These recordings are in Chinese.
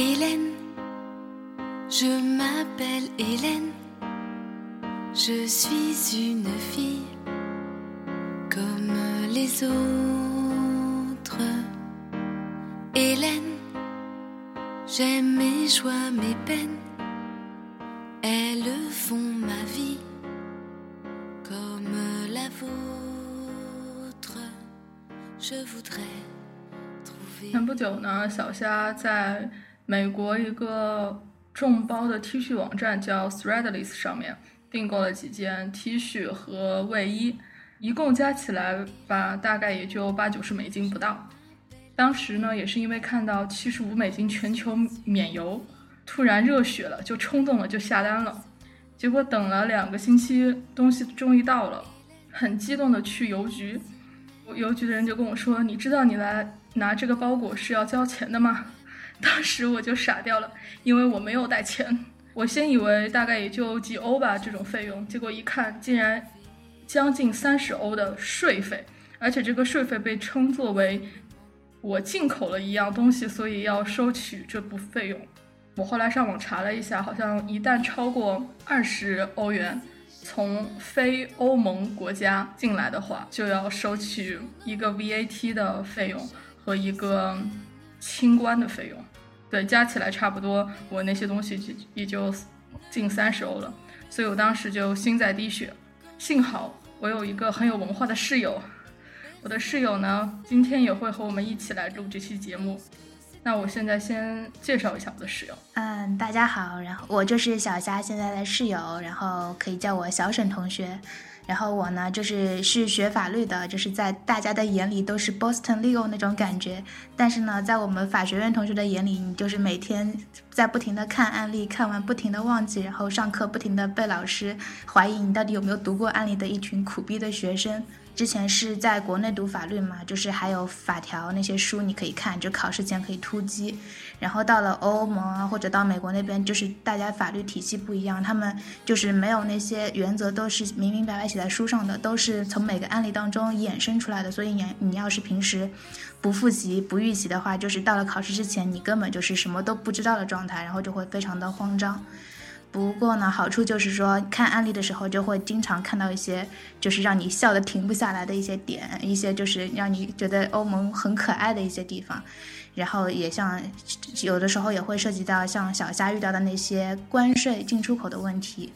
Hélène, je m'appelle Hélène, je suis une fille comme les autres. Hélène, j'aime mes joies, mes peines, elles font ma vie comme la vôtre. Je voudrais trouver. 美国一个众包的 T 恤网站叫 Threadless 上面订购了几件 T 恤和卫衣，一共加起来吧，大概也就八九十美金不到。当时呢，也是因为看到七十五美金全球免邮，突然热血了，就冲动了，就下单了。结果等了两个星期，东西终于到了，很激动的去邮局，邮局的人就跟我说：“你知道你来拿这个包裹是要交钱的吗？” 当时我就傻掉了，因为我没有带钱。我先以为大概也就几欧吧这种费用，结果一看竟然将近三十欧的税费，而且这个税费被称作为我进口了一样东西，所以要收取这部费用。我后来上网查了一下，好像一旦超过二十欧元，从非欧盟国家进来的话，就要收取一个 VAT 的费用和一个清关的费用。对，加起来差不多，我那些东西就也就近三十欧了，所以我当时就心在滴血。幸好我有一个很有文化的室友，我的室友呢，今天也会和我们一起来录这期节目。那我现在先介绍一下我的室友。嗯，大家好，然后我就是小虾现在的室友，然后可以叫我小沈同学。然后我呢，就是是学法律的，就是在大家的眼里都是 Boston Legal 那种感觉。但是呢，在我们法学院同学的眼里，你就是每天在不停的看案例，看完不停的忘记，然后上课不停的被老师怀疑你到底有没有读过案例的一群苦逼的学生。之前是在国内读法律嘛，就是还有法条那些书你可以看，就考试前可以突击。然后到了欧盟啊，或者到美国那边，就是大家法律体系不一样，他们就是没有那些原则，都是明明白白写在书上的，都是从每个案例当中衍生出来的。所以你你要是平时不复习、不预习的话，就是到了考试之前，你根本就是什么都不知道的状态，然后就会非常的慌张。不过呢，好处就是说，看案例的时候就会经常看到一些，就是让你笑得停不下来的一些点，一些就是让你觉得欧盟很可爱的一些地方。然后也像有的时候也会涉及到像小虾遇到的那些关税进出口的问题，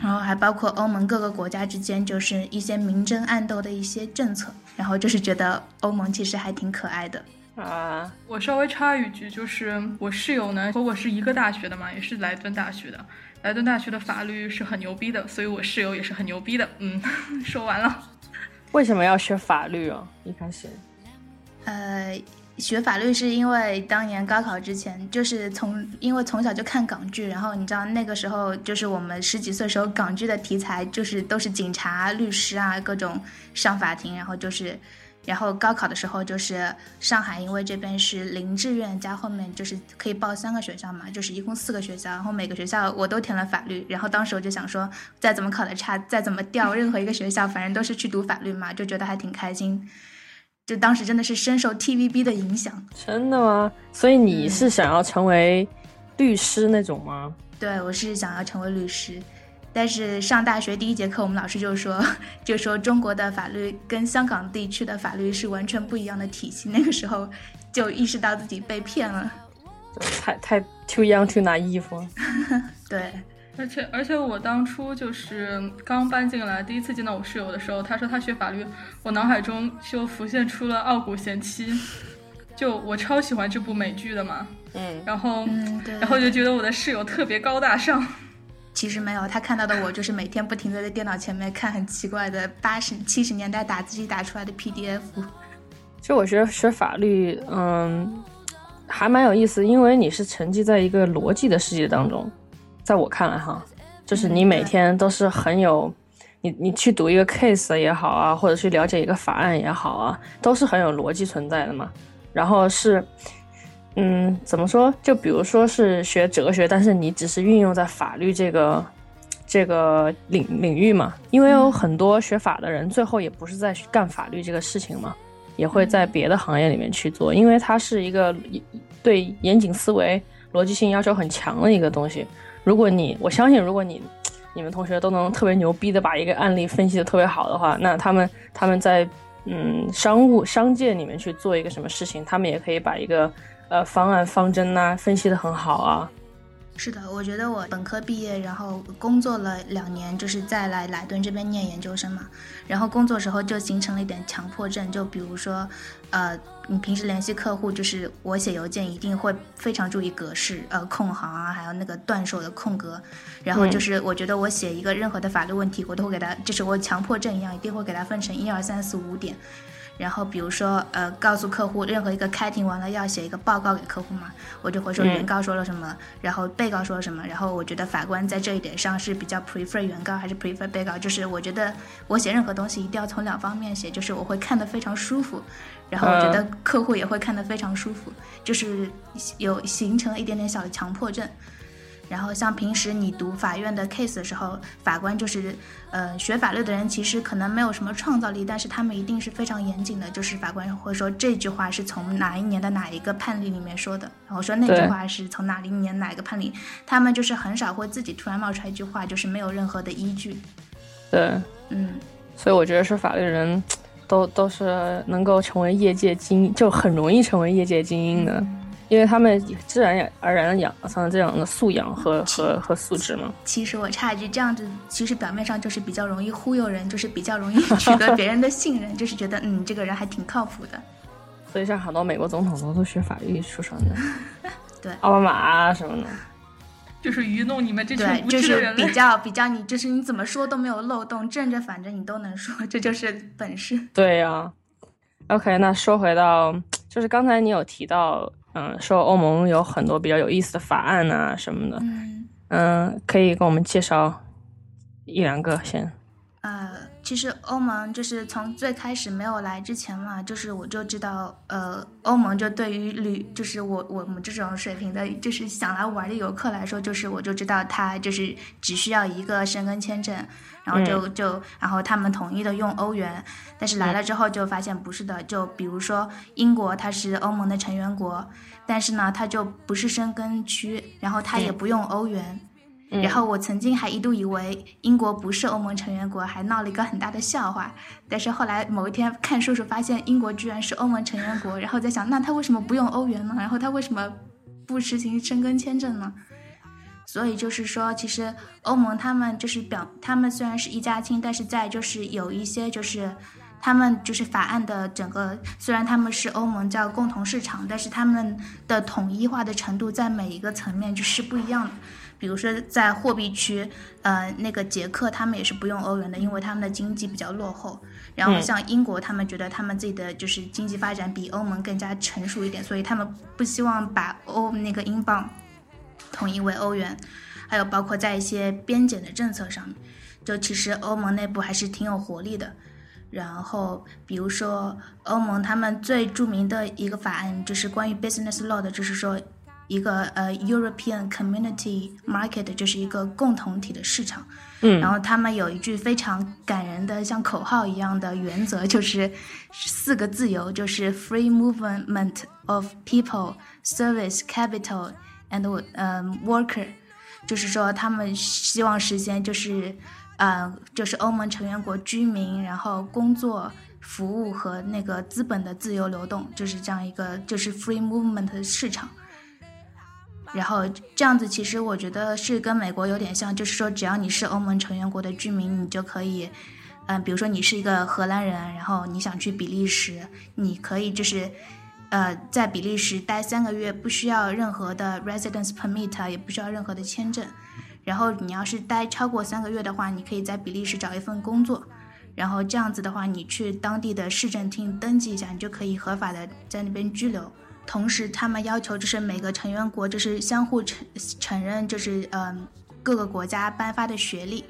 然后还包括欧盟各个国家之间就是一些明争暗斗的一些政策。然后就是觉得欧盟其实还挺可爱的。啊，我稍微插一句，就是我室友呢和我是一个大学的嘛，也是莱顿大学的。莱顿大学的法律是很牛逼的，所以我室友也是很牛逼的。嗯，说完了。为什么要学法律啊？一开始，呃，学法律是因为当年高考之前，就是从因为从小就看港剧，然后你知道那个时候就是我们十几岁时候港剧的题材就是都是警察、律师啊，各种上法庭，然后就是，然后高考的时候就是上海，因为这边是零志愿加后面就是可以报三个学校嘛，就是一共四个学校，然后每个学校我都填了法律，然后当时我就想说，再怎么考的差，再怎么掉任何一个学校，反正都是去读法律嘛，就觉得还挺开心。就当时真的是深受 TVB 的影响，真的吗？所以你是想要成为律师那种吗？对我是想要成为律师，但是上大学第一节课，我们老师就说，就说中国的法律跟香港地区的法律是完全不一样的体系。那个时候就意识到自己被骗了。太太 too young too naive 了。对，而且而且我当初就是刚搬进来，第一次见到我室友的时候，他说他学法律，我脑海中就浮现出了《傲骨贤妻》，就我超喜欢这部美剧的嘛，嗯，然后、嗯，对。然后就觉得我的室友特别高大上，其实没有，他看到的我就是每天不停的在电脑前面看很奇怪的八十七十年代打字机打出来的 PDF。其实我觉得学法律，嗯，还蛮有意思，因为你是沉浸在一个逻辑的世界当中。在我看来，哈，就是你每天都是很有，你你去读一个 case 也好啊，或者去了解一个法案也好啊，都是很有逻辑存在的嘛。然后是，嗯，怎么说？就比如说是学哲学，但是你只是运用在法律这个这个领领域嘛。因为有很多学法的人，最后也不是在干法律这个事情嘛，也会在别的行业里面去做，因为它是一个对严谨思维、逻辑性要求很强的一个东西。如果你，我相信，如果你你们同学都能特别牛逼的把一个案例分析的特别好的话，那他们他们在嗯商务商界里面去做一个什么事情，他们也可以把一个呃方案方针呐分析的很好啊。是的，我觉得我本科毕业，然后工作了两年，就是再来莱顿这边念研究生嘛。然后工作时候就形成了一点强迫症，就比如说，呃，你平时联系客户，就是我写邮件一定会非常注意格式，呃，空行啊，还有那个断手的空格。然后就是我觉得我写一个任何的法律问题，我都会给他，就是我强迫症一样，一定会给他分成一二三四五点。然后比如说，呃，告诉客户任何一个开庭完了要写一个报告给客户嘛，我就会说原告说了什么，然后被告说了什么，然后我觉得法官在这一点上是比较 prefer 原告还是 prefer 被告，就是我觉得我写任何东西一定要从两方面写，就是我会看得非常舒服，然后我觉得客户也会看得非常舒服，就是有形成了一点点小的强迫症。然后像平时你读法院的 case 的时候，法官就是，呃，学法律的人其实可能没有什么创造力，但是他们一定是非常严谨的，就是法官会说这句话是从哪一年的哪一个判例里面说的，然后说那句话是从哪一年哪一个判例，他们就是很少会自己突然冒出来一句话，就是没有任何的依据。对，嗯，所以我觉得是法律人都都是能够成为业界精英，就很容易成为业界精英的。因为他们自然而然的养成了这样的素养和和和素质嘛。其实我插一句，这样子其实表面上就是比较容易忽悠人，就是比较容易 取得别人的信任，就是觉得嗯这个人还挺靠谱的。所以像很多美国总统都是学法律出身的，对，奥巴马啊什么的，就是愚弄你们这群无知的人。比较比较你，就是你怎么说都没有漏洞，正着反着你都能说，这就是本事。对呀。OK，那说回到，就是刚才你有提到。嗯，说欧盟有很多比较有意思的法案啊什么的，嗯，可以跟我们介绍一两个先。呃，其实欧盟就是从最开始没有来之前嘛，就是我就知道，呃，欧盟就对于旅，就是我我们这种水平的，就是想来玩的游客来说，就是我就知道他就是只需要一个申根签证。然后就就，然后他们统一的用欧元，但是来了之后就发现不是的。就比如说英国，它是欧盟的成员国，但是呢，它就不是申根区，然后它也不用欧元。然后我曾经还一度以为英国不是欧盟成员国，还闹了一个很大的笑话。但是后来某一天看叔叔发现英国居然是欧盟成员国，然后在想，那他为什么不用欧元呢？然后他为什么不实行申根签证呢？所以就是说，其实欧盟他们就是表，他们虽然是一家亲，但是在就是有一些就是他们就是法案的整个，虽然他们是欧盟叫共同市场，但是他们的统一化的程度在每一个层面就是不一样的。比如说在货币区，呃，那个捷克他们也是不用欧元的，因为他们的经济比较落后。然后像英国，他们觉得他们自己的就是经济发展比欧盟更加成熟一点，所以他们不希望把欧那个英镑。统一为欧元，还有包括在一些边检的政策上面，就其实欧盟内部还是挺有活力的。然后比如说欧盟他们最著名的一个法案就是关于 business law 的，就是说一个呃 European Community Market 就是一个共同体的市场。嗯，然后他们有一句非常感人的像口号一样的原则，就是四个自由，就是 free movement of people, service, capital。And 嗯，worker，就是说他们希望实现就是，呃，就是欧盟成员国居民，然后工作、服务和那个资本的自由流动，就是这样一个就是 free movement 的市场。然后这样子其实我觉得是跟美国有点像，就是说只要你是欧盟成员国的居民，你就可以，嗯，比如说你是一个荷兰人，然后你想去比利时，你可以就是。呃，在比利时待三个月不需要任何的 residence permit，也不需要任何的签证。然后你要是待超过三个月的话，你可以在比利时找一份工作。然后这样子的话，你去当地的市政厅登记一下，你就可以合法的在那边居留。同时，他们要求就是每个成员国就是相互承承认，就是嗯各个国家颁发的学历。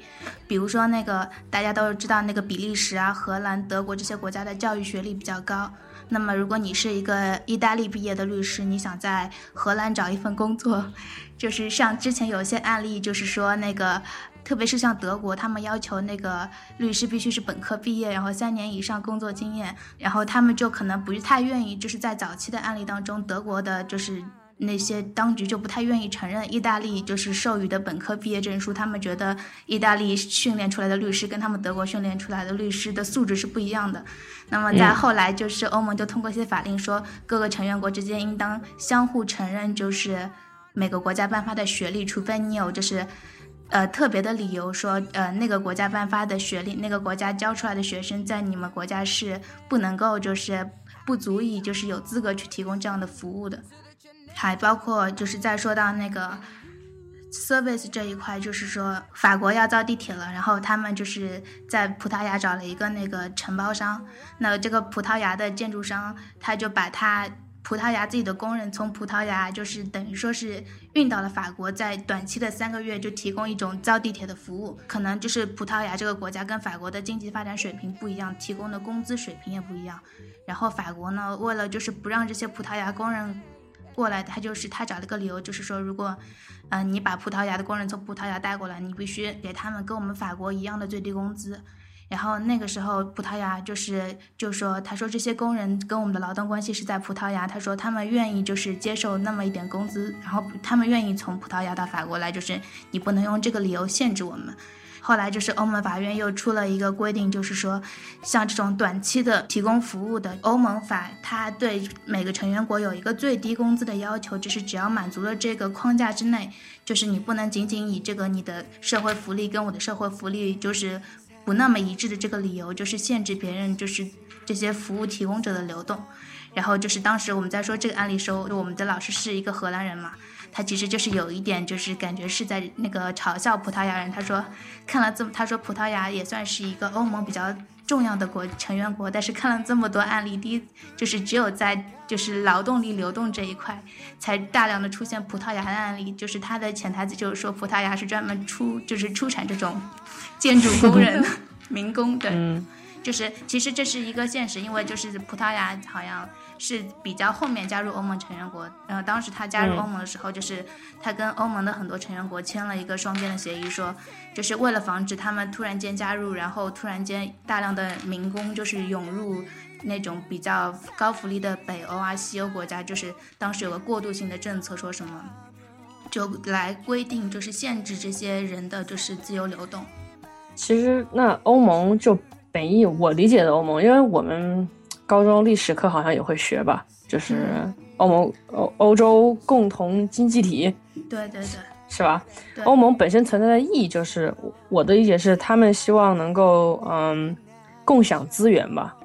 比如说那个大家都知道那个比利时啊、荷兰、德国这些国家的教育学历比较高。那么，如果你是一个意大利毕业的律师，你想在荷兰找一份工作，就是像之前有些案例，就是说那个，特别是像德国，他们要求那个律师必须是本科毕业，然后三年以上工作经验，然后他们就可能不太愿意，就是在早期的案例当中，德国的就是那些当局就不太愿意承认意大利就是授予的本科毕业证书，他们觉得意大利训练出来的律师跟他们德国训练出来的律师的素质是不一样的。那么在后来，就是欧盟就通过一些法令说，各个成员国之间应当相互承认，就是每个国家颁发的学历，除非你有就是。呃，特别的理由说，呃，那个国家颁发的学历，那个国家教出来的学生，在你们国家是不能够，就是不足以，就是有资格去提供这样的服务的。还包括就是再说到那个 service 这一块，就是说法国要造地铁了，然后他们就是在葡萄牙找了一个那个承包商，那这个葡萄牙的建筑商他就把他。葡萄牙自己的工人从葡萄牙就是等于说是运到了法国，在短期的三个月就提供一种造地铁的服务。可能就是葡萄牙这个国家跟法国的经济发展水平不一样，提供的工资水平也不一样。然后法国呢，为了就是不让这些葡萄牙工人过来，他就是他找了个理由，就是说如果，嗯，你把葡萄牙的工人从葡萄牙带过来，你必须给他们跟我们法国一样的最低工资。然后那个时候，葡萄牙就是就说，他说这些工人跟我们的劳动关系是在葡萄牙，他说他们愿意就是接受那么一点工资，然后他们愿意从葡萄牙到法国来，就是你不能用这个理由限制我们。后来就是欧盟法院又出了一个规定，就是说像这种短期的提供服务的欧盟法，它对每个成员国有一个最低工资的要求，就是只要满足了这个框架之内，就是你不能仅仅以这个你的社会福利跟我的社会福利就是。不那么一致的这个理由，就是限制别人，就是这些服务提供者的流动。然后就是当时我们在说这个案例时候，我们的老师是一个荷兰人嘛，他其实就是有一点就是感觉是在那个嘲笑葡萄牙人。他说看了这么，他说葡萄牙也算是一个欧盟比较重要的国成员国，但是看了这么多案例，第一就是只有在就是劳动力流动这一块才大量的出现葡萄牙的案例，就是他的潜台词就是说葡萄牙是专门出就是出产这种。建筑工人、民工，对，就是其实这是一个现实，因为就是葡萄牙好像是比较后面加入欧盟成员国，然后当时他加入欧盟的时候，就是他跟欧盟的很多成员国签了一个双边的协议，说就是为了防止他们突然间加入，然后突然间大量的民工就是涌入那种比较高福利的北欧啊、西欧国家，就是当时有个过渡性的政策，说什么就来规定，就是限制这些人的就是自由流动。其实那欧盟就本意我理解的欧盟，因为我们高中历史课好像也会学吧，就是欧盟欧欧洲共同经济体，对对对，是吧？欧盟本身存在的意义就是，我的理解是他们希望能够嗯共享资源吧。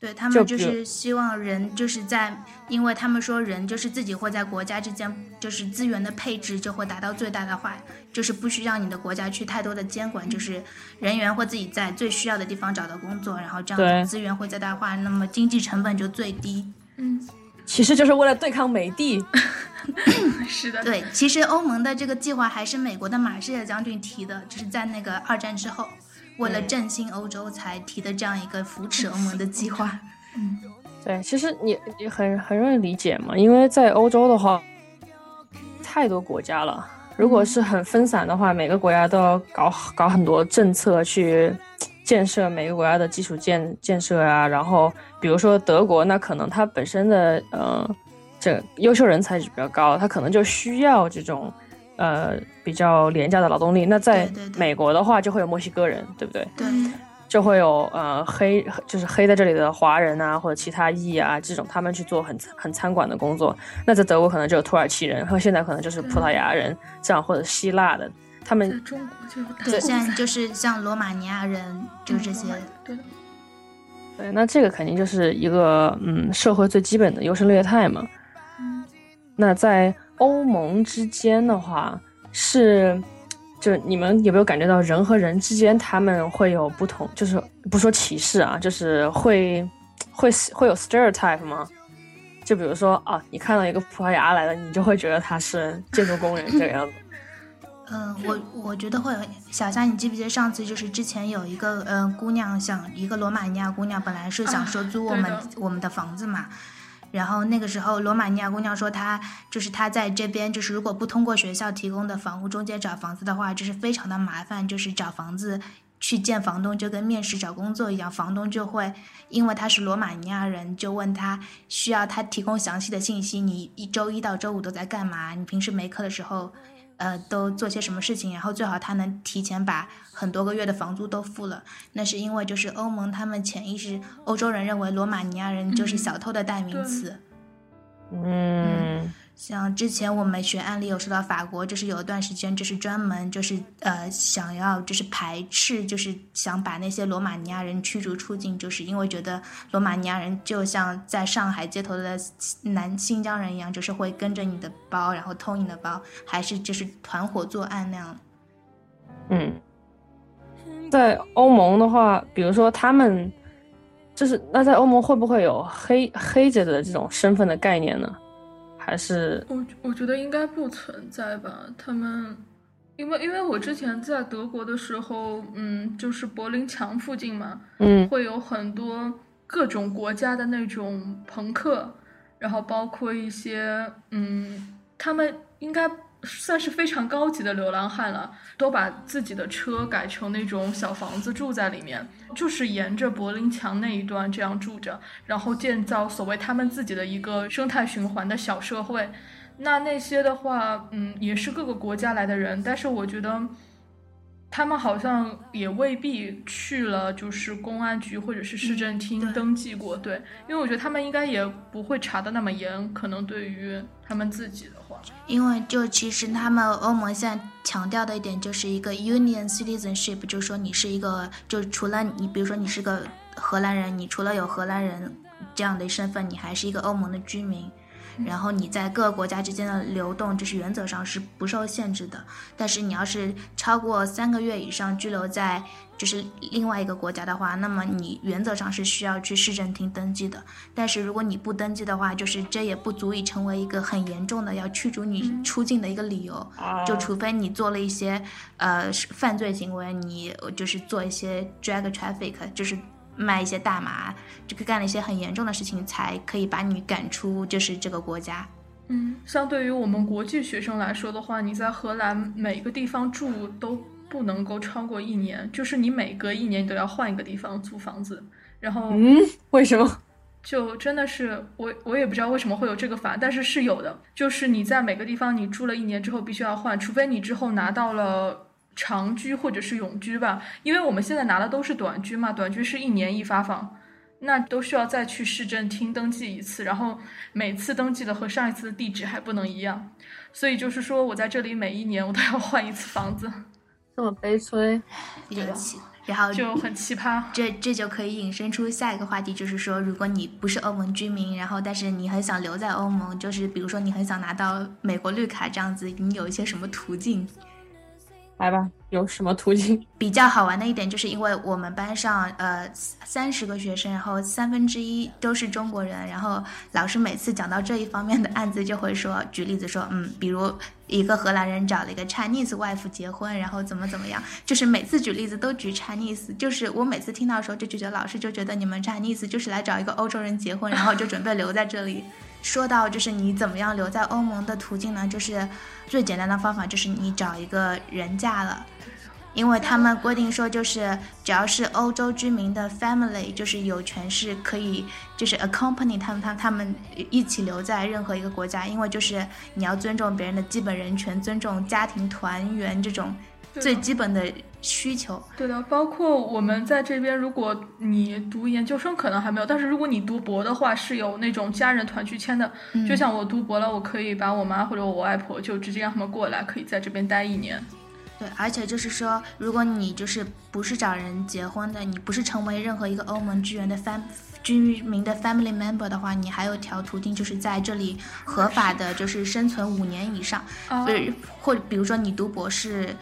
对他们就是希望人就是在，因为他们说人就是自己会在国家之间就是资源的配置就会达到最大的化，就是不需要你的国家去太多的监管，就是人员会自己在最需要的地方找到工作，然后这样资源会最大化，那么经济成本就最低。嗯，其实就是为了对抗美帝。是的。对，其实欧盟的这个计划还是美国的马歇尔将军提的，就是在那个二战之后。为了振兴欧洲才提的这样一个扶持欧盟的计划。嗯，对，其实你你很很容易理解嘛，因为在欧洲的话，太多国家了。如果是很分散的话，每个国家都要搞搞很多政策去建设每个国家的基础建建设啊。然后，比如说德国，那可能它本身的呃这优秀人才比较高，它可能就需要这种。呃，比较廉价的劳动力。那在美国的话，就会有墨西哥人，对不对？对，就会有呃黑，就是黑在这里的华人啊，或者其他裔啊这种，他们去做很很餐馆的工作。那在德国可能就有土耳其人，和现在可能就是葡萄牙人这样，或者希腊的，他们中国就对，现在就是像罗马尼亚人，就这些。对，对，那这个肯定就是一个嗯社会最基本的优胜劣汰嘛。嗯，那在。欧盟之间的话是，就你们有没有感觉到人和人之间他们会有不同？就是不说歧视啊，就是会会会有 stereotype 吗？就比如说啊，你看到一个葡萄牙来的，你就会觉得他是建筑工人这个样子。嗯，我我觉得会有。小夏，你记不记得上次就是之前有一个嗯姑娘想一个罗马尼亚姑娘本来是想说租我们我们的房子嘛。然后那个时候，罗马尼亚姑娘说，她就是她在这边，就是如果不通过学校提供的房屋中介找房子的话，就是非常的麻烦，就是找房子去见房东，就跟面试找工作一样，房东就会因为他是罗马尼亚人，就问他需要他提供详细的信息，你一周一到周五都在干嘛？你平时没课的时候，呃，都做些什么事情？然后最好他能提前把很多个月的房租都付了。那是因为就是欧盟他们潜意识，欧洲人认为罗马尼亚人就是小偷的代名词。嗯，像之前我们学案例有说到法国，就是有一段时间就是专门就是呃想要就是排斥，就是想把那些罗马尼亚人驱逐出境，就是因为觉得罗马尼亚人就像在上海街头的南新疆人一样，就是会跟着你的包，然后偷你的包，还是就是团伙作案那样。嗯，在欧盟的话，比如说他们就是那在欧盟会不会有黑黑着的这种身份的概念呢？还是我我觉得应该不存在吧。他们，因为因为我之前在德国的时候，嗯，就是柏林墙附近嘛，嗯会有很多各种国家的那种朋克，然后包括一些，嗯，他们应该算是非常高级的流浪汉了，都把自己的车改成那种小房子住在里面，就是沿着柏林墙那一段这样住着，然后建造所谓他们自己的一个生态循环的小社会。那那些的话，嗯，也是各个国家来的人，但是我觉得他们好像也未必去了，就是公安局或者是市政厅登记过，对，因为我觉得他们应该也不会查的那么严，可能对于他们自己的话，因为就其实他们欧盟现在强调的一点就是一个 union citizenship，就是说你是一个，就除了你，比如说你是个荷兰人，你除了有荷兰人这样的身份，你还是一个欧盟的居民。然后你在各个国家之间的流动，这是原则上是不受限制的。但是你要是超过三个月以上居留在就是另外一个国家的话，那么你原则上是需要去市政厅登记的。但是如果你不登记的话，就是这也不足以成为一个很严重的要驱逐你出境的一个理由。啊就除非你做了一些呃犯罪行为，你就是做一些 drug traffic，就是卖一些大麻，这个干了一些很严重的事情，才可以把你赶出就是这个国家。嗯，相对于我们国际学生来说的话，你在荷兰每个地方住都不能够超过一年，就是你每隔一年都要换一个地方租房子，然后嗯，为什么？就真的是我我也不知道为什么会有这个法，但是是有的，就是你在每个地方你住了一年之后必须要换，除非你之后拿到了长居或者是永居吧，因为我们现在拿的都是短居嘛，短居是一年一发放。那都需要再去市政厅登记一次，然后每次登记的和上一次的地址还不能一样，所以就是说我在这里每一年我都要换一次房子，这么悲催？比较奇，然后就很奇葩。这这就可以引申出下一个话题，就是说，如果你不是欧盟居民，然后但是你很想留在欧盟，就是比如说你很想拿到美国绿卡这样子，你有一些什么途径？来吧，有什么途径？比较好玩的一点，就是因为我们班上呃三十个学生，然后三分之一都是中国人，然后老师每次讲到这一方面的案子，就会说举例子说，嗯，比如一个荷兰人找了一个 Chinese wife 结婚，然后怎么怎么样，就是每次举例子都举 Chinese，就是我每次听到的时候就觉得老师就觉得你们 Chinese 就是来找一个欧洲人结婚，然后就准备留在这里。说到就是你怎么样留在欧盟的途径呢？就是最简单的方法就是你找一个人嫁了。因为他们规定说，就是只要是欧洲居民的 family，就是有权是可以，就是 accompany 他们，他他们一起留在任何一个国家，因为就是你要尊重别人的基本人权，尊重家庭团圆这种最基本的需求。对的，包括我们在这边，如果你读研究生可能还没有，但是如果你读博的话，是有那种家人团聚签的。嗯就像我读博了，我可以把我妈或者我外婆就直接让他们过来，可以在这边待一年。对，而且就是说，如果你就是不是找人结婚的，你不是成为任何一个欧盟居民的 fam 居民的 family member 的话，你还有条途径，就是在这里合法的，就是生存五年以上。啊不是，或者比如说你读博士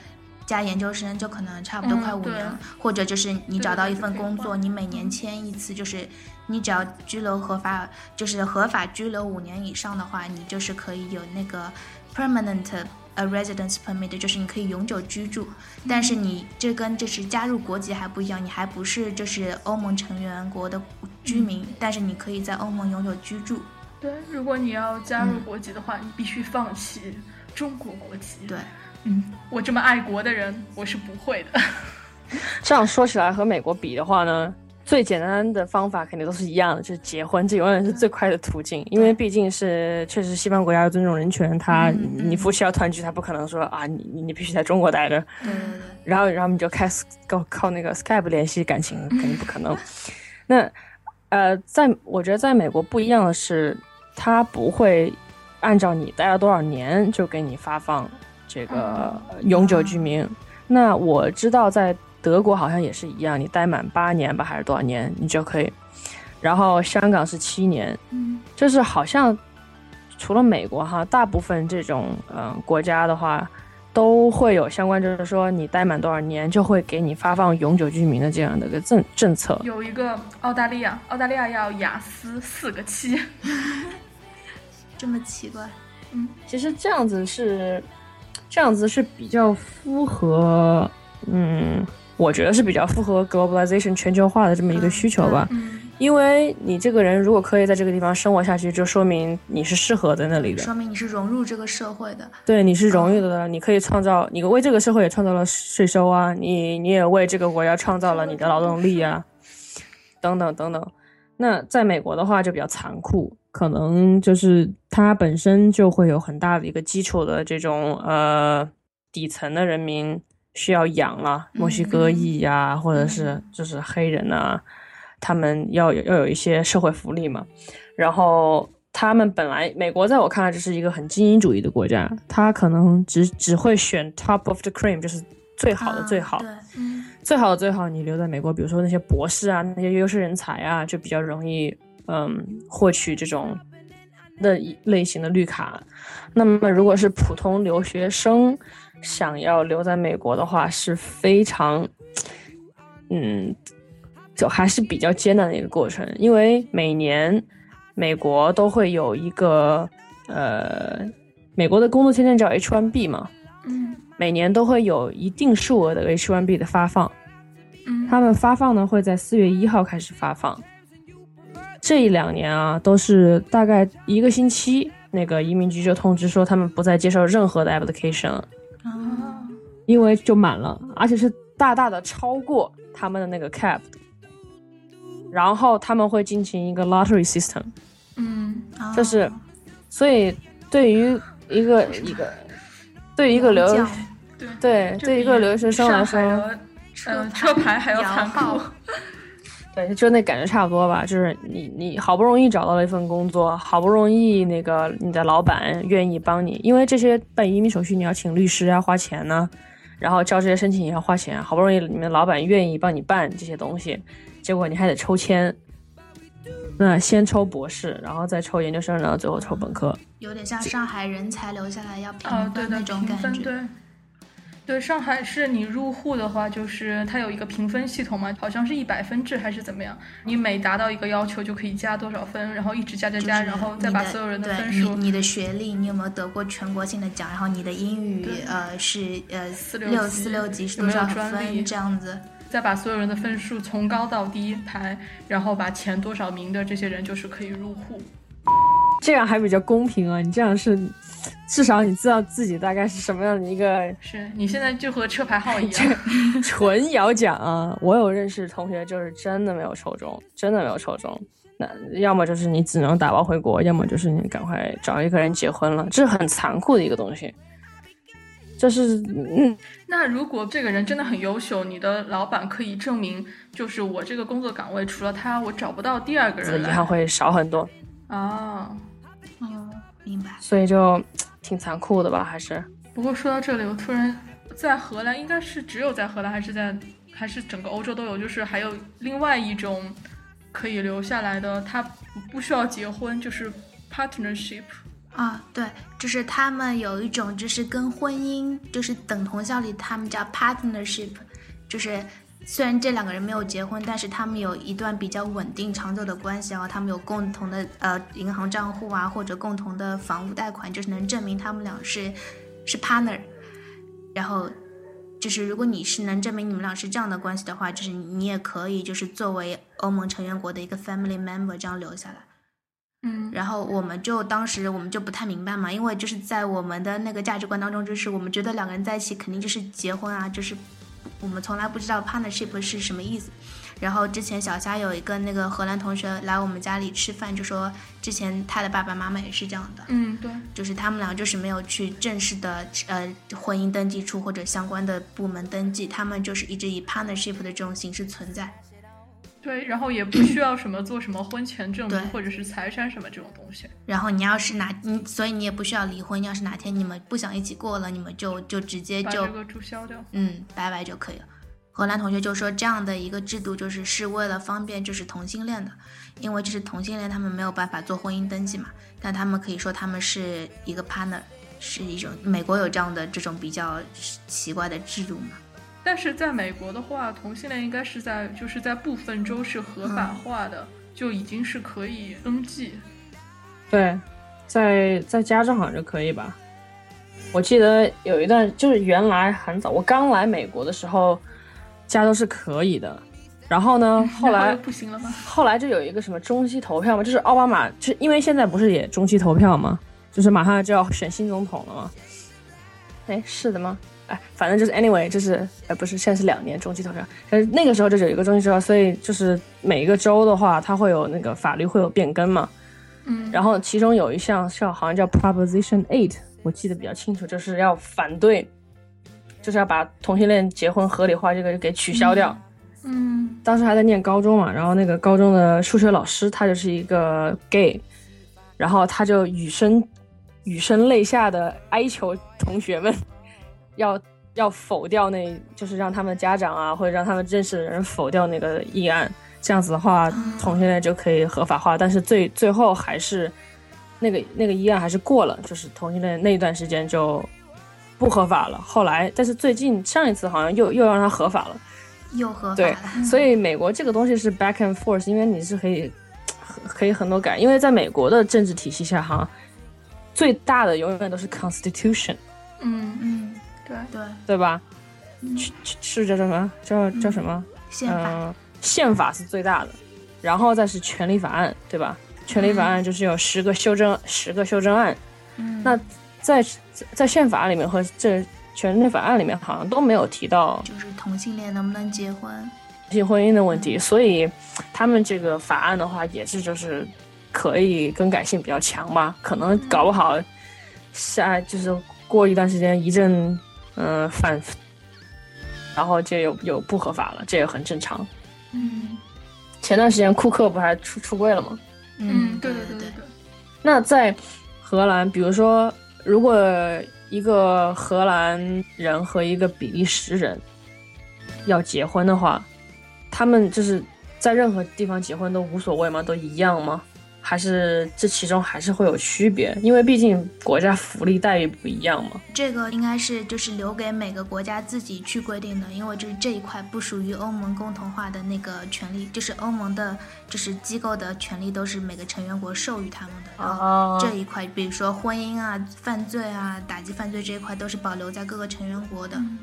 加研究生，就可能差不多快五年了。或者就是你找到一份工作，你每年签一次，就是你只要居留合法，就是合法居留五年以上的话，你就是可以有那个 permanent。a residence permit 就是你可以永久居住，但是你这跟就是加入国籍还不一样，你还不是就是欧盟成员国的居民，但是你可以在欧盟永久居住。对，如果你要加入嗯国籍的话，你必须放弃中国国籍。对，嗯，我这么爱国的人，我是不会的。这样说起来，和美国比的话呢，最简单的方法肯定都是一样的，就是结婚，这永远是最快的途径。因为毕竟是确实西方国家要尊重人权，他你夫妻要团聚，他不可能说啊，你你必须在中国待着，然后然后你就开始靠靠那个 Skype 联系感情，肯定不可能。那呃，在我觉得在美国不一样的是，他不会按照你待了多少年就给你发放这个永久居民。那我知道在德国好像也是一样，你待满八年吧，还是多少年，你就可以。然后香港是七年，嗯，就是好像除了美国哈，大部分这种嗯、呃国家的话，都会有相关，就是说你待满多少年就会给你发放永久居民的这样的一个政政策。有一个澳大利亚，澳大利亚要雅思四个七，这么奇怪，嗯其实这样子是，这样子是比较符合，嗯，我觉得是比较符合 globalization 全球化的这么一个需求吧。嗯，因为你这个人如果可以在这个地方生活下去，就说明你是适合在那里的，说明你是融入这个社会的。对，你是融入的，你可以创造，你为这个社会也创造了税收啊，你你也为这个国家创造了你的劳动力啊，等等等等。那在美国的话就比较残酷，可能就是它本身就会有很大的一个基础的这种呃底层的人民需要养了，墨西哥裔呀、或者是就是黑人啊，他们要有要有一些社会福利嘛。然后他们本来美国在我看来就是一个很精英主义的国家，他可能只只会选 top of the cream，就是最好的最好。啊，嗯最好的最好，你留在美国，比如说那些博士啊，那些优秀人才啊，就比较容易嗯获取这种的一类型的绿卡。那么如果是普通留学生想要留在美国的话，是非常嗯，就还是比较艰难的一个过程，因为每年美国都会有一个呃，美国的工作签证叫 H1B 嘛，嗯每年都会有一定数额的 H1B 的发放。嗯，他们发放呢会在四月一号开始发放。这一两年啊，都是大概一个星期，那个移民局就通知说他们不再接受任何的 application 了，啊，因为就满了，而且是大大的超过他们的那个 cap。然后他们会进行一个 lottery system，嗯啊。就是所以对于一个一个对于一个留对对对一个留学生来说，车牌还要残摇号酷。对，就那感觉差不多吧。就是你你好不容易找到了一份工作，好不容易那个你的老板愿意帮你，因为这些办移民手续你要请律师啊，花钱呢、然后交这些申请也要花钱。好不容易你们的老板愿意帮你办这些东西，结果你还得抽签。那先抽博士，然后再抽研究生，然后最后抽本科。有点像上海人才留下来要评哦，对那种感觉。对。对，上海是你入户的话，就是它有一个评分系统嘛，好像是一百分制还是怎么样？你每达到一个要求就可以加多少分，然后一直加加加，就是然后再把所有人的分数你你的学历，你有没有得过全国性的奖？然后你的英语呃是呃四六四六级是有没有多少专利分这样子？再把所有人的分数从高到低排，然后把前多少名的这些人就是可以入户。这样还比较公平啊！你这样是，至少你知道自己大概是什么样的一个是你现在就和车牌号一样，纯摇奖啊！我有认识同学就是真的没有抽中，真的没有抽中。那要么就是你只能打包回国，要么就是你赶快找一个人结婚了，这是很残酷的一个东西。就是嗯，那如果这个人真的很优秀，你的老板可以证明，就是我这个工作岗位除了他，我找不到第二个人来遗憾会少很多，啊。哦，明白。所以就 挺残酷的吧？还是不过说到这里，我突然在荷兰，应该是只有在荷兰，还是在还是整个欧洲都有，就是还有另外一种可以留下来的，他不不需要结婚，就是 partnership。啊，对，就是他们有一种就是跟婚姻就是等同效力，他们叫 partnership，就是虽然这两个人没有结婚，但是他们有一段比较稳定长久的关系啊，他们有共同的呃银行账户啊，或者共同的房屋贷款，就是能证明他们俩是是 partner，然后。就是如果你是能证明你们俩是这样的关系的话，就是你也可以就是作为欧盟成员国的一个 family member 这样留下来。嗯，然后我们就当时我们就不太明白嘛，因为就是在我们的那个价值观当中，就是我们觉得两个人在一起肯定就是结婚啊，就是我们从来不知道 partnership 是什么意思。然后之前小虾有一个那个荷兰同学来我们家里吃饭，就说之前他的爸爸妈妈也是这样的，嗯，对，就是他们俩就是没有去正式的呃婚姻登记处或者相关的部门登记，他们就是一直以 partnership 的这种形式存在。对，然后也不需要什么做什么婚前证对明或者是财产什么这种东西。然后你要是哪你，所以你也不需要离婚。要是哪天你们不想一起过了，你们就就直接就把这个注销掉。嗯拜拜就可以了。荷兰同学就说这样的一个制度就是是为了方便就是同性恋的，因为就是同性恋他们没有办法做婚姻登记嘛，但他们可以说他们是一个 partner，是一种美国有这样的这种比较奇怪的制度嘛。但是在美国的话，同性恋应该是在就是在部分州是合法化的，就已经是可以登记。对，在在加州好像就可以吧。我记得有一段就是原来很早，我刚来美国的时候，加州是可以的。然后呢，后来不行了吗？后来就有一个什么中期投票嘛，就是奥巴马，就因为现在不是也中期投票嘛，就是马上就要选新总统了嘛。哎，是的吗？哎，反正就是 anyway，就是呃不是，现在是两年中期投票，但是那个时候就有一个中期投票，所以就是每一个州的话，它会有那个法律会有变更嘛。嗯，然后其中有一项叫好像叫 Proposition Eight，我记得比较清楚，就是要反对，就是要把同性恋结婚合理化这个给取消掉。嗯当时还在念高中嘛，然后那个高中的数学老师他就是一个 gay，然后他就语声语声泪下的哀求同学们要要否掉那，就是让他们家长啊或者让他们认识的人否掉那个议案，这样子的话同性恋就可以合法化，但是最最后还是那个那个议案还是过了，就是同性恋那一段时间就不合法了。后来，但是最近上一次好像又又让它合法了。又合法对，，所以美国这个东西是 back and forth，因为你是可以可以很多改，因为在美国的政治体系下，哈，最大的永远都是 constitution，嗯，嗯，对，对，对吧？是是叫什么？叫叫什么？宪法，嗯，宪法是最大的，然后再是权利法案，对吧？权利法案就是有十个修正，十个修正案。嗯，那在在宪法里面和这权利法案里面好像都没有提到就是同性恋能不能结婚？性婚姻的问题，所以他们这个法案的话也是就是可以更改性比较强吧，可能搞不好下就是过一段时间一阵嗯、呃反，然后这有有不合法了，这也很正常。嗯前段时间库克不还出出柜了吗？嗯，对对对对对，那在荷兰，比如说，如果一个荷兰人和一个比利时人要结婚的话，他们就是在任何地方结婚都无所谓吗？都一样吗？还是这其中还是会有区别？因为毕竟国家福利待遇不一样嘛。这个应该是就是留给每个国家自己去规定的，因为就是这一块不属于欧盟共同化的那个权利，就是欧盟的，就是机构的权利都是每个成员国授予他们的。然后哦这一块，比如说婚姻啊、犯罪啊、打击犯罪这一块，都是保留在各个成员国的。嗯，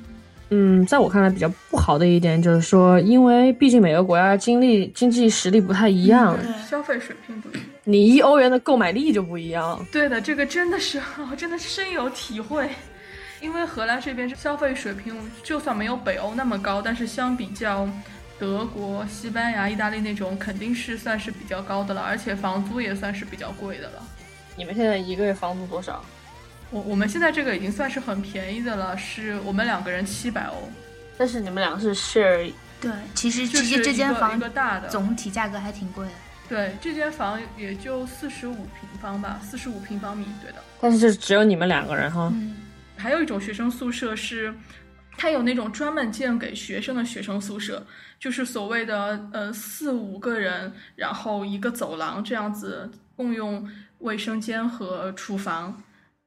在我看来比较不好的一点就是说，因为毕竟每个国家经历经济实力不太一样，对消费水平不一样。你一欧元的购买力就不一样。对的，这个真的是，我 真的深有体会。因为荷兰这边消费水平就算没有北欧那么高，但是相比较德国、西班牙、意大利那种，肯定是算是比较高的了，而且房租也算是比较贵的了。你们现在一个月房租多少？我我们现在这个已经算是很便宜的了，是我们两个人七百欧，但是你们两个是 share 对，其实就直接是这间房一个大的，总体价格还挺贵的。对，这间房也就四十五平方吧，四十五平方米，对的。但是就是只有你们两个人哈。嗯，还有一种学生宿舍是，它有那种专门建给学生的学生宿舍，就是所谓的呃四五个人，然后一个走廊这样子共用卫生间和厨房，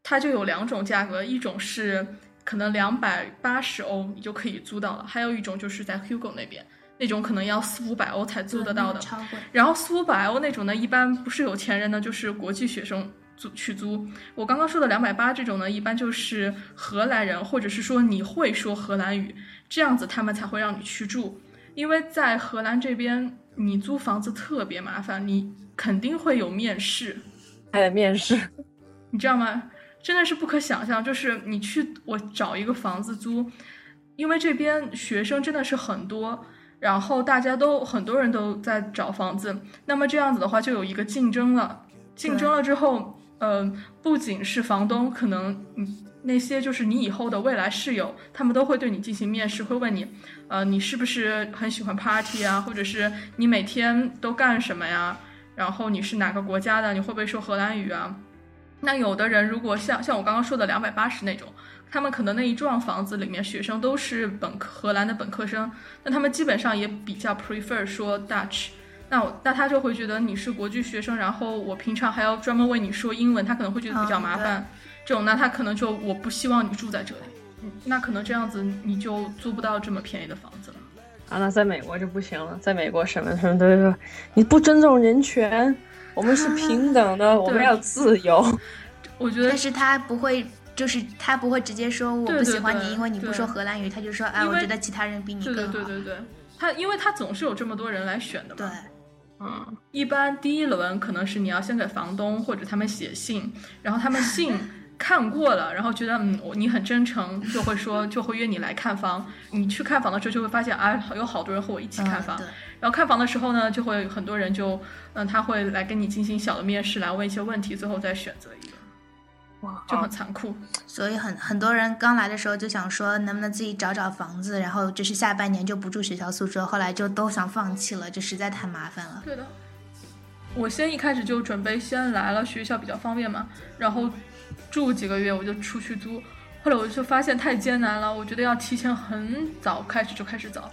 它就有两种价格，一种是可能两百八十欧你就可以租到了，还有一种就是在 Hugo 那边那种可能要四五百欧才租得到的。超贵。然后四五百欧那种呢，一般不是有钱人呢，就是国际学生租去租。我刚刚说的两百八这种呢，一般就是荷兰人，或者是说你会说荷兰语，这样子他们才会让你去住。因为在荷兰这边，你租房子特别麻烦，你肯定会有面试，还得面试，你知道吗？真的是不可想象，就是你去我找一个房子租，因为这边学生真的是很多，然后大家都很多人都在找房子，那么这样子的话就有一个竞争了，竞争了之后，呃，不仅是房东，可能嗯那些就是你以后的未来室友，他们都会对你进行面试，会问你，呃，你是不是很喜欢 party 啊，或者是你每天都干什么呀？然后你是哪个国家的？你会不会说荷兰语啊？那有的人如果像像我刚刚说的两百八十那种，他们可能那一幢房子里面学生都是本科荷兰的本科生，那他们基本上也比较 prefer 说 Dutch。那我那他就会觉得你是国际学生，然后我平常还要专门为你说英文，他可能会觉得比较麻烦。这种那他可能就我不希望你住在这里，那可能这样子你就租不到这么便宜的房子了。啊，那在美国就不行了，在美国什么什么都说你不尊重人权，我们是平等的，我们要自由。我觉得，但是他不会，就是他不会直接说我不喜欢你，因为你不说荷兰语，他就说哎，我觉得其他人比你更好。对对对对，他因为他总是有这么多人来选的嘛。对，嗯，一般第一轮可能是你要先给房东或者他们写信，然后他们信。看过了，然后觉得嗯，你很真诚，就会说就会约你来看房。你去看房的时候就会发现啊，有好多人和我一起看房。然后看房的时候呢，就会很多人就嗯，他会来跟你进行小的面试，来问一些问题，最后再选择一个。哇，就很残酷。所以很很多人刚来的时候就想说能不能自己找找房子，然后就是下半年就不住学校宿舍，后来就都想放弃了，就实在太麻烦了。对的，我先一开始就准备先来了，学校比较方便嘛，然后。住几个月我就出去租，后来我就发现太艰难了，我觉得要提前很早开始就开始找，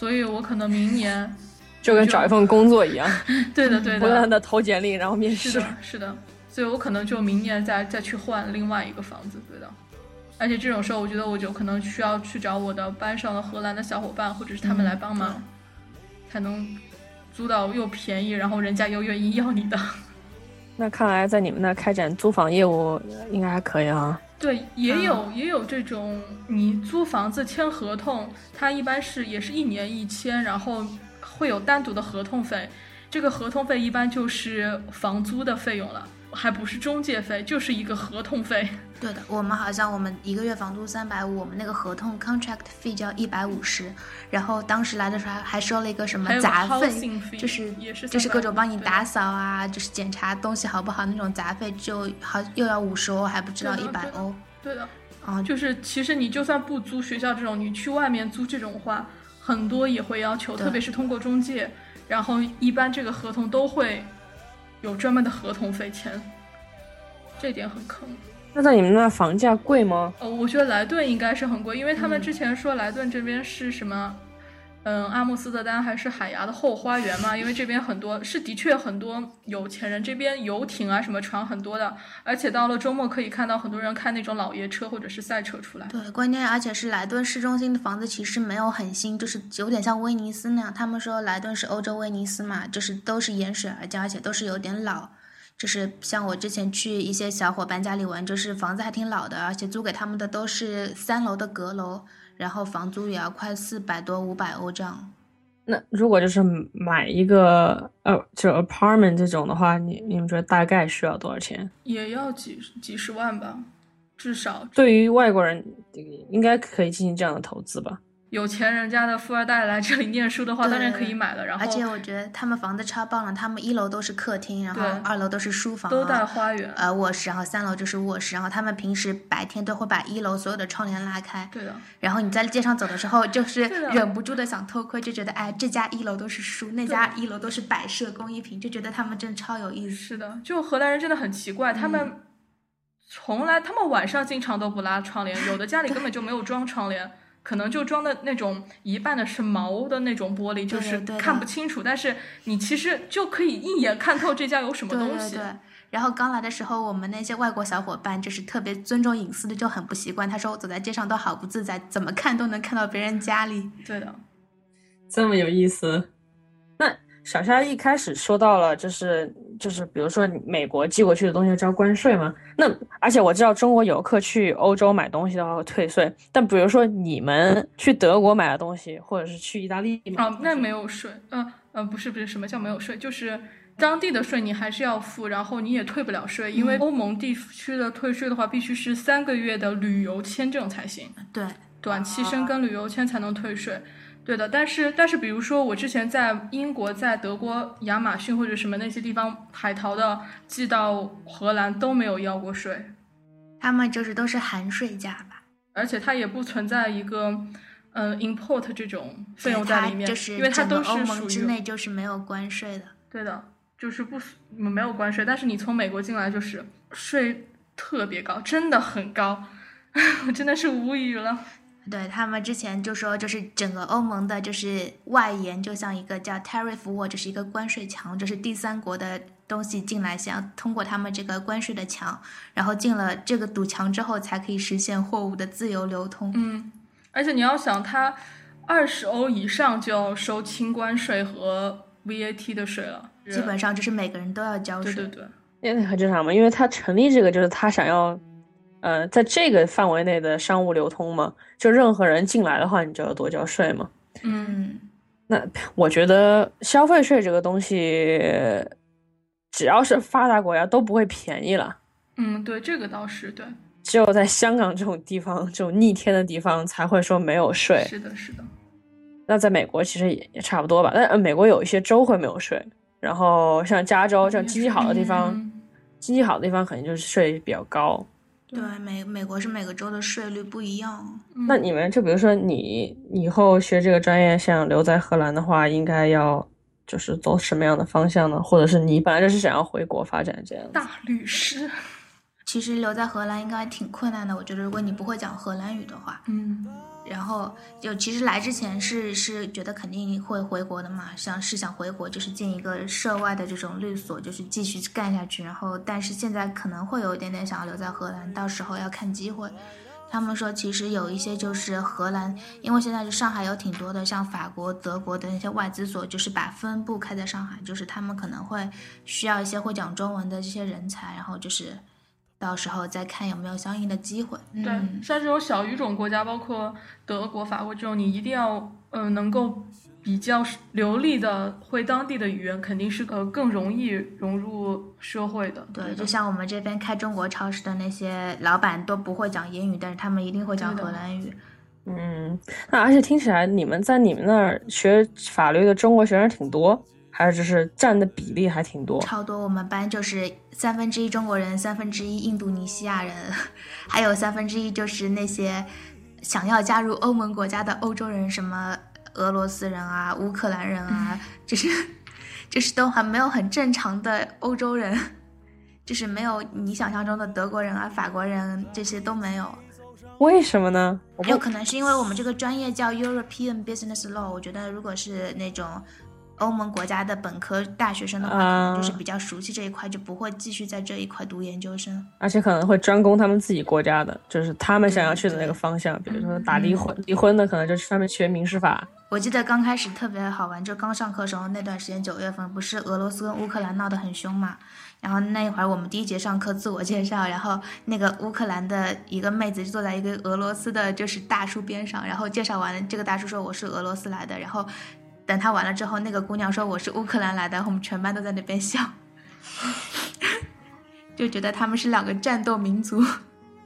所以我可能明年 就跟找一份工作一样，对 的对的，不断的投简历然后面试，是的，是的，所以我可能就明年再再去换另外一个房子，对的，而且这种时候我觉得我就可能需要去找我的班上的荷兰的小伙伴或者是他们来帮忙，才能租到又便宜，然后人家又愿意要你的。那看来在你们那开展租房业务应该还可以啊。对，也有也有这种，你租房子签合同，它一般是也是一年一签，然后会有单独的合同费，这个合同费一般就是房租的费用了。还不是中介费，就是一个合同费。对的，我们好像我们一个月房租三百五，我们那个合同 contract fee 要一百五十，然后当时来的时候还还收了一个什么杂费，就是就是各种帮你打扫啊，就是检查东西好不好那种杂费，就好又要五十欧，还不知道一百欧。对的，啊，就是其实你就算不租学校这种，你去外面租这种话，很多也会要求，特别是通过中介，然后一般这个合同都会。有专门的合同费钱，这点很坑。那在你们那房价贵吗？呃，我觉得莱顿应该是很贵，因为他们之前说莱顿这边是什么？嗯，阿姆斯特丹还是海牙的后花园嘛？因为这边很多是的确很多有钱人，这边游艇啊什么船很多的，而且到了周末可以看到很多人开那种老爷车或者是赛车出来。对，关键而且是莱顿市中心的房子其实没有很新，就是有点像威尼斯那样。他们说莱顿是欧洲威尼斯嘛，就是都是沿水而建，而且都是有点老。就是像我之前去一些小伙伴家里玩，就是房子还挺老的，而且租给他们的都是三楼的阁楼。然后房租也要快四百多五百欧这样。那如果就是买一个呃，就 apartment 这种的话，你你们觉得大概需要多少钱？也要几几十万吧，至少。对于外国人，应该可以进行这样的投资吧。有钱人家的富二代来这里念书的话，当然可以买了。然后，而且我觉得他们房子超棒了，他们一楼都是客厅，然后二楼都是书房，都带花园，呃，卧室，然后三楼就是卧室。然后他们平时白天都会把一楼所有的窗帘拉开。对的。然后你在街上走的时候，就 是忍不住的想偷窥，就觉得哎，这家一楼都是书，那家一楼都是摆设工艺品，就觉得他们真的超有意思。是的，就荷兰人真的很奇怪，他们从来他们晚上经常都不拉窗帘，有的家里根本就没有装窗帘。可能就装的那种一半的是毛的那种玻璃，就是看不清楚。但是你其实就可以一眼看透这家有什么东西。对对对。然后刚来的时候，我们那些外国小伙伴就是特别尊重隐私的，就很不习惯。他说我走在街上都好不自在，怎么看都能看到别人家里。对的，这么有意思。那小夏一开始说到了，就是就是，比如说美国寄过去的东西要交关税吗？那而且我知道中国游客去欧洲买东西的话会退税，但比如说你们去德国买的东西，或者是去意大利买，啊，那没有税，嗯嗯，不是不是，什么叫没有税？就是当地的税你还是要付，然后你也退不了税，因为欧盟地区的退税的话，必须是三个月的旅游签证才行。对。短期申根旅游签才能退税。对的，但是但是，比如说我之前在英国、在德国、亚马逊或者什么那些地方海淘的，寄到荷兰都没有要过税。他们就是都是含税价吧？而且它也不存在一个，嗯，import 这种费用在里面，就是因为它都是欧盟之内就是没有关税的。对的，就是不没有关税，但是你从美国进来就是税特别高，真的很高，我真的是无语了。对他们之前就说，就是整个欧盟的，就是外延就像一个叫 tariff wall，就是一个关税墙，就是第三国的东西进来，想通过他们这个关税的墙，然后进了这个堵墙之后，才可以实现货物的自由流通。嗯，而且你要想，它二十欧以上就要收清关税和 VAT 的税了，基本上就是每个人都要交税。对对对，那那很正常嘛，因为他成立这个就是他想要，呃，在这个范围内的商务流通嘛，就任何人进来的话，你就要多交税嘛。嗯，那我觉得消费税这个东西，只要是发达国家都不会便宜了，嗯，对，这个倒是对，只有在香港这种地方，这种逆天的地方才会说没有税。是的，是的，那在美国其实也也差不多吧，但呃美国有一些州会没有税，然后像加州这样经济好的地方，嗯经济好的地方肯定就是税比较高。对，美美国是每个州的税率不一样。那你们就比如说你以后学这个专业，想留在荷兰的话，应该要就是走什么样的方向呢？或者是你本来就是想要回国发展这样子？大律师，其实留在荷兰应该挺困难的，我觉得如果你不会讲荷兰语的话，嗯然后就其实来之前是是觉得肯定会回国的嘛，想是想回国，就是进一个涉外的这种律所，就是继续干下去。然后但是现在可能会有一点点想要留在荷兰，到时候要看机会。他们说其实有一些就是荷兰，因为现在是上海有挺多的像法国、德国的那些外资所，就是把分部开在上海，就是他们可能会需要一些会讲中文的这些人才，然后就是到时候再看有没有相应的机会。对，嗯像这种小语种国家，包括德国、法国这种，你一定要呃能够比较流利的会当地的语言，肯定是呃更容易融入社会的。对，的就像我们这边开中国超市的那些老板都不会讲英语，但是他们一定会讲荷兰语。嗯，那而且听起来你们在你们那儿学法律的中国学生挺多，还是就是占的比例还挺多？超多，我们班就是三分之一中国人，三分之一印度尼西亚人，还有三分之一就是那些想要加入欧盟国家的欧洲人，什么俄罗斯人啊、乌克兰人啊，就是就是都还没有很正常的欧洲人，就是没有你想象中的德国人啊、法国人这些都没有。为什么呢？有可能是因为我们这个专业叫 European Business Law，我觉得如果是那种欧盟国家的本科大学生的话，可能就是啊比较熟悉这一块，就不会继续在这一块读研究生。而且可能会专攻他们自己国家的，就是他们想要去的那个方向，比如说打离婚，离婚的可能就去上面学民事法。我记得刚开始特别好玩，就刚上课时候那段时间，九月份不是俄罗斯跟乌克兰闹得很凶嘛？然后那一会儿我们第一节上课自我介绍，然后那个乌克兰的一个妹子就坐在一个俄罗斯的就是大叔边上，然后介绍完了，这个大叔说我是俄罗斯来的，然后等他完了之后，那个姑娘说我是乌克兰来的，我们全班都在那边笑，就觉得他们是两个战斗民族。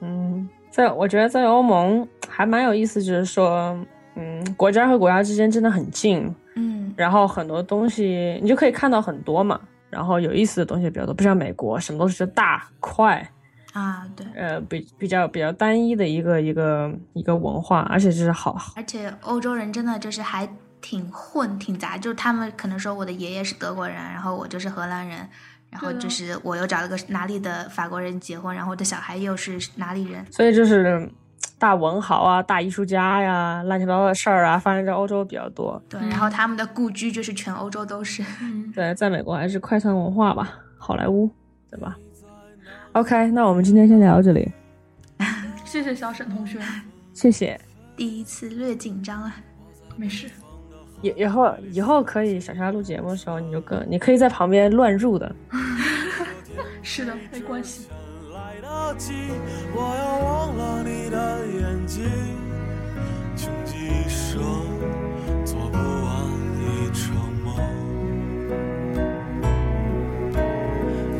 嗯，在我觉得在欧盟还蛮有意思，就是说，嗯，国家和国家之间真的很近，嗯，然后很多东西你就可以看到很多嘛，然后有意思的东西比较多，不像美国什么东西就大快，啊，对。呃，比比较比较单一的一个一个一个文化，而且就是好而且欧洲人真的就是还挺混挺杂，就是他们可能说我的爷爷是德国人，然后我就是荷兰人，然后就是我又找了个哪里的法国人结婚，然后我的小孩又是哪里人，所以就是大文豪啊、大艺术家呀、乱七八糟的事儿啊，发生在欧洲比较多。对，然后他们的故居就是全欧洲都是。嗯，对，在美国还是快餐文化吧，好莱坞，对吧？OK，那我们今天先聊到这里，谢谢小沈同学，谢谢。第一次略紧张啊，没事。以以后以后可以小夏录节目的时候，你就跟你可以在旁边乱入的。是的，没关系。来得及，我要忘了你的眼睛，穷极一生做不完一场梦。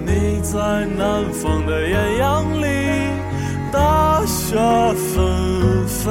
你在南方的艳阳里，大雪纷飞。